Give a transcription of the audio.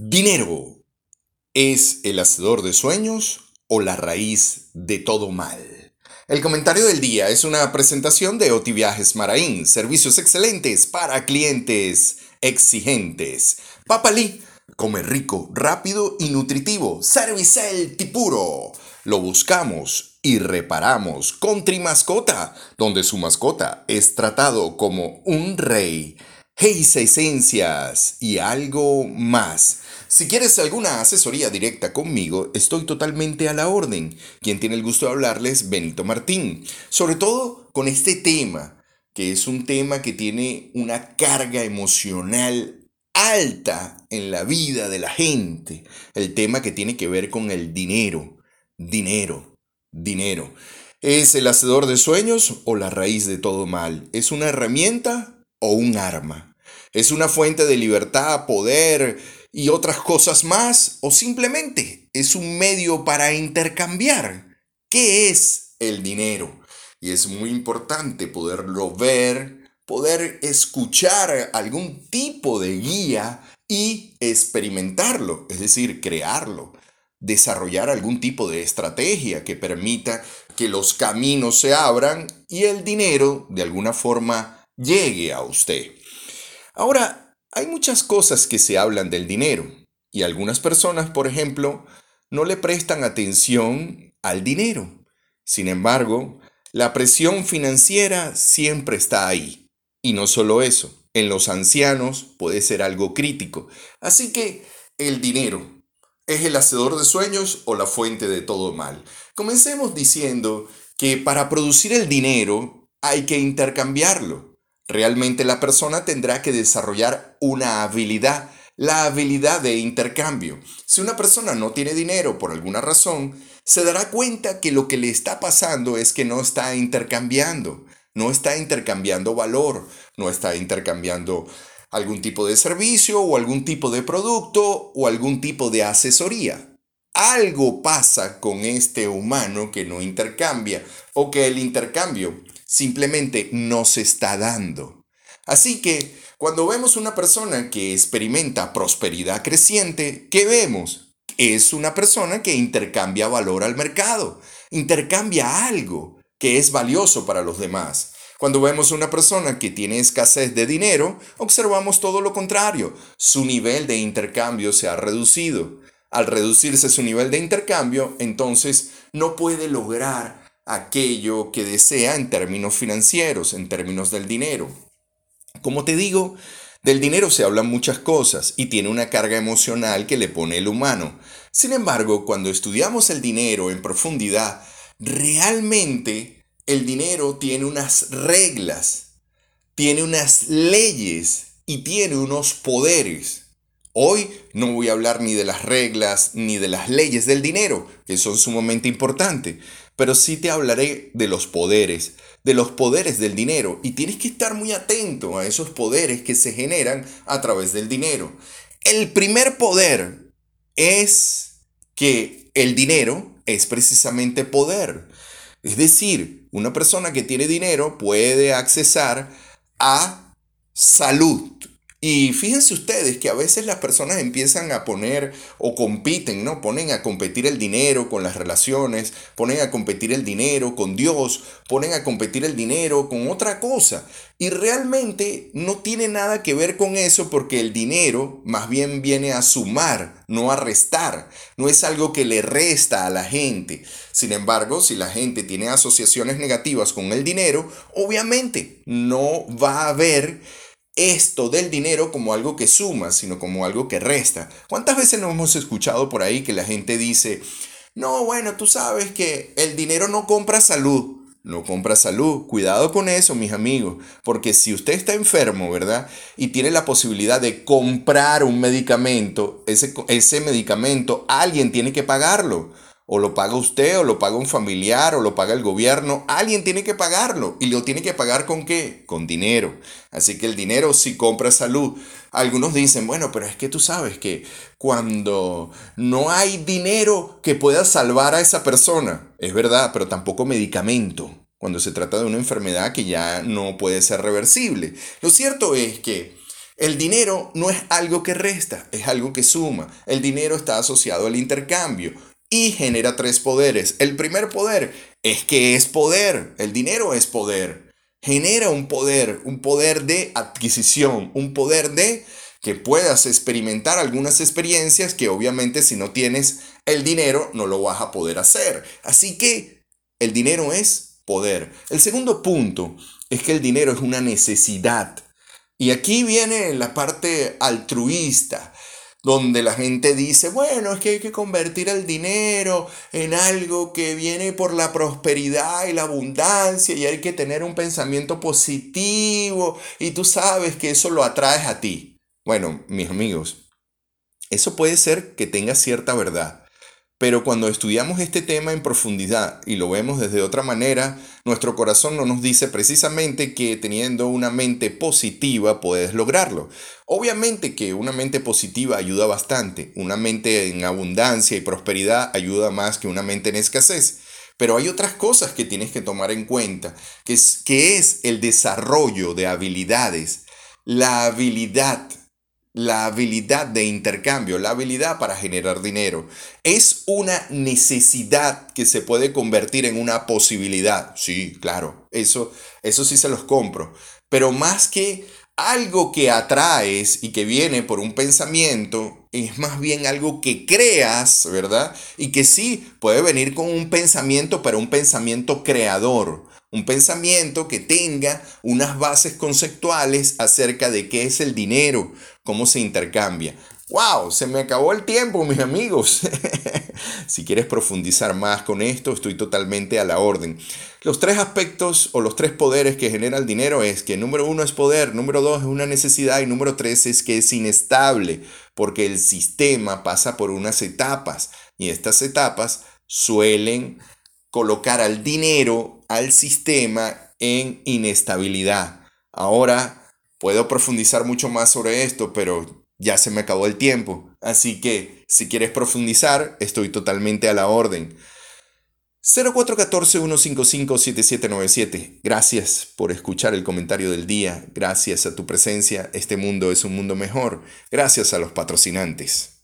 Dinero. ¿Es el hacedor de sueños o la raíz de todo mal? El comentario del día es una presentación de Oti Viajes Maraín, servicios excelentes para clientes exigentes. Papalí, come rico, rápido y nutritivo. Servicel Tipuro. Lo buscamos y reparamos con Trimascota, donde su mascota es tratado como un rey. Hey, Esencias y algo más. Si quieres alguna asesoría directa conmigo, estoy totalmente a la orden. Quien tiene el gusto de hablarles, Benito Martín. Sobre todo con este tema, que es un tema que tiene una carga emocional alta en la vida de la gente. El tema que tiene que ver con el dinero. Dinero. Dinero. ¿Es el hacedor de sueños o la raíz de todo mal? ¿Es una herramienta o un arma? ¿Es una fuente de libertad, poder y otras cosas más? ¿O simplemente es un medio para intercambiar? ¿Qué es el dinero? Y es muy importante poderlo ver, poder escuchar algún tipo de guía y experimentarlo, es decir, crearlo, desarrollar algún tipo de estrategia que permita que los caminos se abran y el dinero de alguna forma llegue a usted. Ahora, hay muchas cosas que se hablan del dinero y algunas personas, por ejemplo, no le prestan atención al dinero. Sin embargo, la presión financiera siempre está ahí. Y no solo eso, en los ancianos puede ser algo crítico. Así que el dinero, ¿es el hacedor de sueños o la fuente de todo mal? Comencemos diciendo que para producir el dinero hay que intercambiarlo. Realmente la persona tendrá que desarrollar una habilidad, la habilidad de intercambio. Si una persona no tiene dinero por alguna razón, se dará cuenta que lo que le está pasando es que no está intercambiando, no está intercambiando valor, no está intercambiando algún tipo de servicio o algún tipo de producto o algún tipo de asesoría. Algo pasa con este humano que no intercambia o que el intercambio simplemente no se está dando. Así que cuando vemos una persona que experimenta prosperidad creciente, ¿qué vemos? Es una persona que intercambia valor al mercado, intercambia algo que es valioso para los demás. Cuando vemos una persona que tiene escasez de dinero, observamos todo lo contrario. Su nivel de intercambio se ha reducido. Al reducirse su nivel de intercambio, entonces no puede lograr aquello que desea en términos financieros, en términos del dinero. Como te digo, del dinero se hablan muchas cosas y tiene una carga emocional que le pone el humano. Sin embargo, cuando estudiamos el dinero en profundidad, realmente el dinero tiene unas reglas, tiene unas leyes y tiene unos poderes. Hoy no voy a hablar ni de las reglas ni de las leyes del dinero, que son sumamente importantes, pero sí te hablaré de los poderes, de los poderes del dinero. Y tienes que estar muy atento a esos poderes que se generan a través del dinero. El primer poder es que el dinero es precisamente poder. Es decir, una persona que tiene dinero puede accesar a salud, y fíjense ustedes que a veces las personas empiezan a poner o compiten, ¿no? Ponen a competir el dinero con las relaciones, ponen a competir el dinero con Dios, ponen a competir el dinero con otra cosa. Y realmente no tiene nada que ver con eso porque el dinero más bien viene a sumar, no a restar. No es algo que le resta a la gente. Sin embargo, si la gente tiene asociaciones negativas con el dinero, obviamente no va a haber esto del dinero como algo que suma, sino como algo que resta. ¿Cuántas veces nos hemos escuchado por ahí que la gente dice, no, bueno, tú sabes que el dinero no compra salud? No compra salud. Cuidado con eso, mis amigos. Porque si usted está enfermo, ¿verdad? Y tiene la posibilidad de comprar un medicamento, ese, ese medicamento alguien tiene que pagarlo. O lo paga usted, o lo paga un familiar, o lo paga el gobierno. Alguien tiene que pagarlo. ¿Y lo tiene que pagar con qué? Con dinero. Así que el dinero sí compra salud. Algunos dicen, bueno, pero es que tú sabes que cuando no hay dinero que pueda salvar a esa persona, es verdad, pero tampoco medicamento. Cuando se trata de una enfermedad que ya no puede ser reversible. Lo cierto es que El dinero no es algo que resta, es algo que suma. El dinero está asociado al intercambio y genera tres poderes. El primer poder es que es poder. El dinero es poder. Genera un poder, un poder de adquisición, un poder de que puedas experimentar algunas experiencias que obviamente si no tienes el dinero no lo vas a poder hacer. Así que el dinero es poder. El segundo punto es que el dinero es una necesidad. Y aquí viene la parte altruista, donde la gente dice, bueno, es que hay que convertir el dinero en algo que viene por la prosperidad y la abundancia y hay que tener un pensamiento positivo y tú sabes que eso lo atraes a ti. Bueno, mis amigos, eso puede ser que tenga cierta verdad, pero cuando estudiamos este tema en profundidad y lo vemos desde otra manera, nuestro corazón no nos dice precisamente que teniendo una mente positiva puedes lograrlo. Obviamente que una mente positiva ayuda bastante, una mente en abundancia y prosperidad ayuda más que una mente en escasez. Pero hay otras cosas que tienes que tomar en cuenta, que es, que es el desarrollo de habilidades, la habilidad la habilidad de intercambio, la habilidad para generar dinero. Es una necesidad que se puede convertir en una posibilidad. Sí, claro, eso, eso sí se los compro. Pero más que algo que atraes y que viene por un pensamiento, es más bien algo que creas, ¿verdad? Y que sí puede venir con un pensamiento, pero un pensamiento creador. Un pensamiento que tenga unas bases conceptuales acerca de qué es el dinero, cómo se intercambia. ¡Wow! Se me acabó el tiempo, mis amigos. si quieres profundizar más con esto, estoy totalmente a la orden. Los tres aspectos o los tres poderes que genera el dinero es que número uno es poder, número dos es una necesidad y número tres es que es inestable porque el sistema pasa por unas etapas y estas etapas suelen colocar al dinero, al sistema en inestabilidad. Ahora puedo profundizar mucho más sobre esto, pero ya se me acabó el tiempo. Así que si quieres profundizar, estoy totalmente a la orden. 0414-155-7797. Gracias por escuchar el comentario del día. Gracias a tu presencia, este mundo es un mundo mejor. Gracias a los patrocinantes.